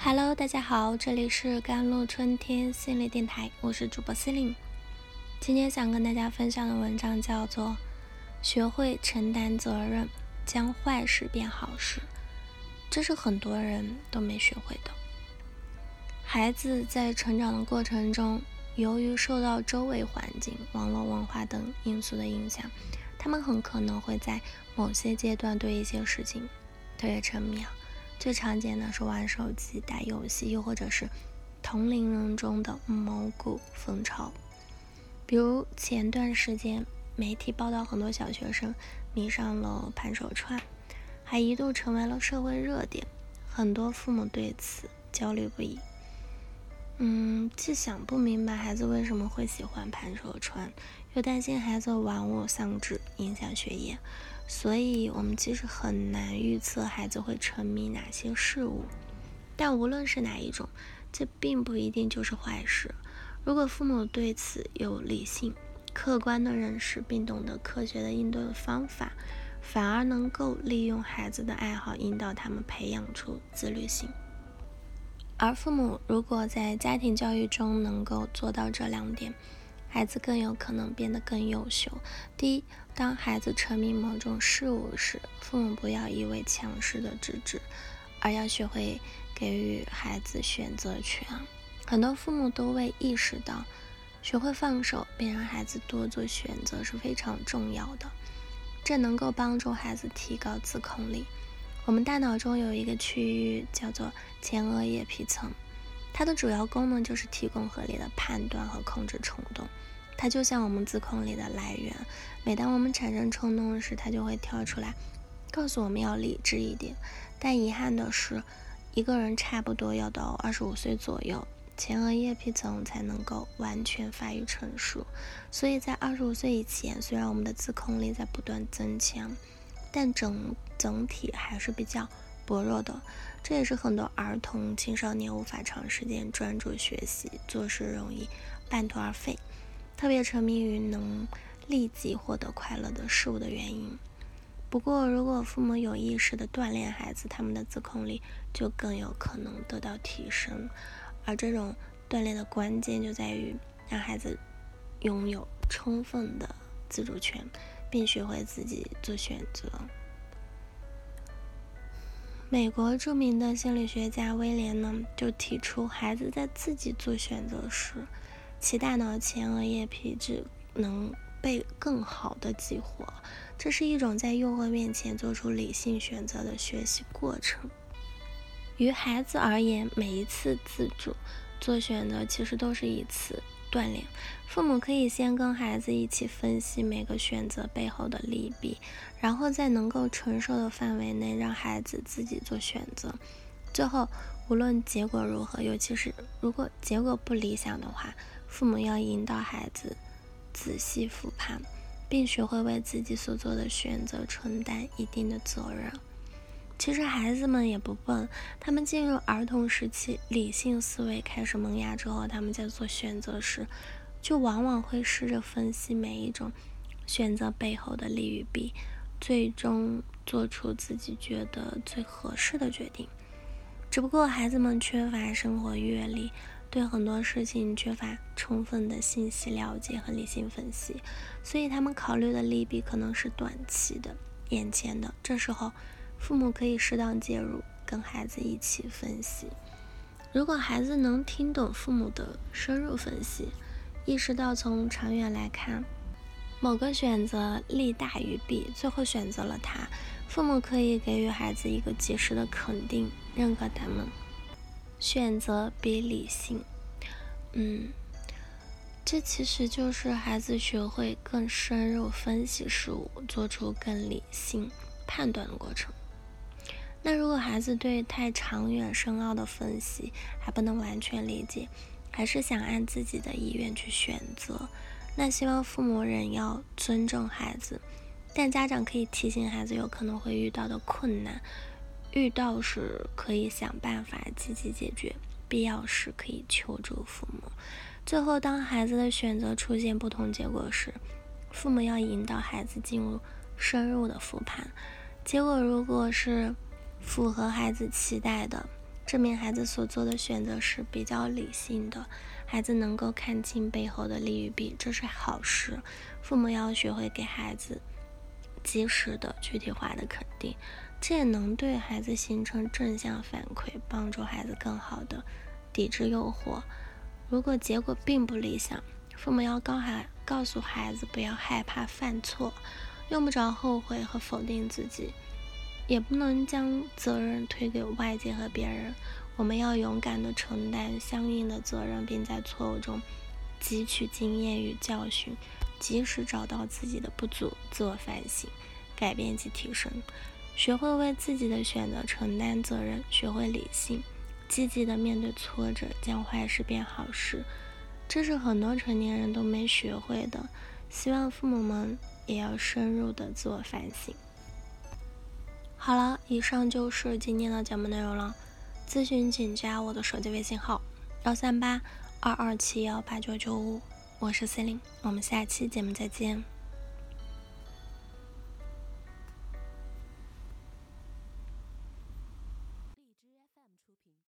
Hello，大家好，这里是甘露春天心理电台，我是主播司令。今天想跟大家分享的文章叫做《学会承担责任，将坏事变好事》，这是很多人都没学会的。孩子在成长的过程中，由于受到周围环境、网络文化等因素的影响，他们很可能会在某些阶段对一些事情特别沉迷。啊最常见的是玩手机、打游戏，又或者是同龄人中的某股风潮。比如前段时间，媒体报道很多小学生迷上了盘手串，还一度成为了社会热点。很多父母对此焦虑不已。嗯，既想不明白孩子为什么会喜欢盘手串，又担心孩子玩物丧志，影响学业。所以，我们其实很难预测孩子会沉迷哪些事物，但无论是哪一种，这并不一定就是坏事。如果父母对此有理性、客观的认识，并懂得科学的应对方法，反而能够利用孩子的爱好，引导他们培养出自律性。而父母如果在家庭教育中能够做到这两点，孩子更有可能变得更优秀。第一，当孩子沉迷某种事物时，父母不要一味强势的制止，而要学会给予孩子选择权。很多父母都未意识到，学会放手并让孩子多做选择是非常重要的。这能够帮助孩子提高自控力。我们大脑中有一个区域叫做前额叶皮层。它的主要功能就是提供合理的判断和控制冲动，它就像我们自控力的来源。每当我们产生冲动时，它就会跳出来，告诉我们要理智一点。但遗憾的是，一个人差不多要到二十五岁左右，前额叶皮层才能够完全发育成熟。所以在二十五岁以前，虽然我们的自控力在不断增强，但整整体还是比较。薄弱的，这也是很多儿童、青少年无法长时间专注学习、做事容易半途而废，特别沉迷于能立即获得快乐的事物的原因。不过，如果父母有意识的锻炼孩子，他们的自控力就更有可能得到提升。而这种锻炼的关键就在于让孩子拥有充分的自主权，并学会自己做选择。美国著名的心理学家威廉呢，就提出，孩子在自己做选择时，其大脑前额叶皮质能被更好的激活。这是一种在诱惑面前做出理性选择的学习过程。于孩子而言，每一次自主做选择，其实都是一次。锻炼，父母可以先跟孩子一起分析每个选择背后的利弊，然后在能够承受的范围内让孩子自己做选择。最后，无论结果如何，尤其是如果结果不理想的话，父母要引导孩子仔细复盘，并学会为自己所做的选择承担一定的责任。其实孩子们也不笨，他们进入儿童时期，理性思维开始萌芽之后，他们在做选择时，就往往会试着分析每一种选择背后的利与弊，最终做出自己觉得最合适的决定。只不过孩子们缺乏生活阅历，对很多事情缺乏充分的信息了解和理性分析，所以他们考虑的利弊可能是短期的、眼前的。这时候。父母可以适当介入，跟孩子一起分析。如果孩子能听懂父母的深入分析，意识到从长远来看，某个选择利大于弊，最后选择了他，父母可以给予孩子一个及时的肯定，认可他们选择比理性。嗯，这其实就是孩子学会更深入分析事物，做出更理性判断的过程。那如果孩子对太长远深奥的分析还不能完全理解，还是想按自己的意愿去选择，那希望父母仍要尊重孩子，但家长可以提醒孩子有可能会遇到的困难，遇到时可以想办法积极解决，必要时可以求助父母。最后，当孩子的选择出现不同结果时，父母要引导孩子进入深入的复盘，结果如果是。符合孩子期待的，证明孩子所做的选择是比较理性的。孩子能够看清背后的利与弊，这是好事。父母要学会给孩子及时的具体化的肯定，这也能对孩子形成正向反馈，帮助孩子更好的抵制诱惑。如果结果并不理想，父母要告孩告诉孩子不要害怕犯错，用不着后悔和否定自己。也不能将责任推给外界和别人，我们要勇敢地承担相应的责任，并在错误中汲取经验与教训，及时找到自己的不足，自我反省，改变及提升，学会为自己的选择承担责任，学会理性，积极地面对挫折，将坏事变好事，这是很多成年人都没学会的。希望父母们也要深入的自我反省。好了，以上就是今天的节目内容了。咨询请加我的手机微信号：幺三八二二七幺八九九五，我是 C 琳，我们下期节目再见。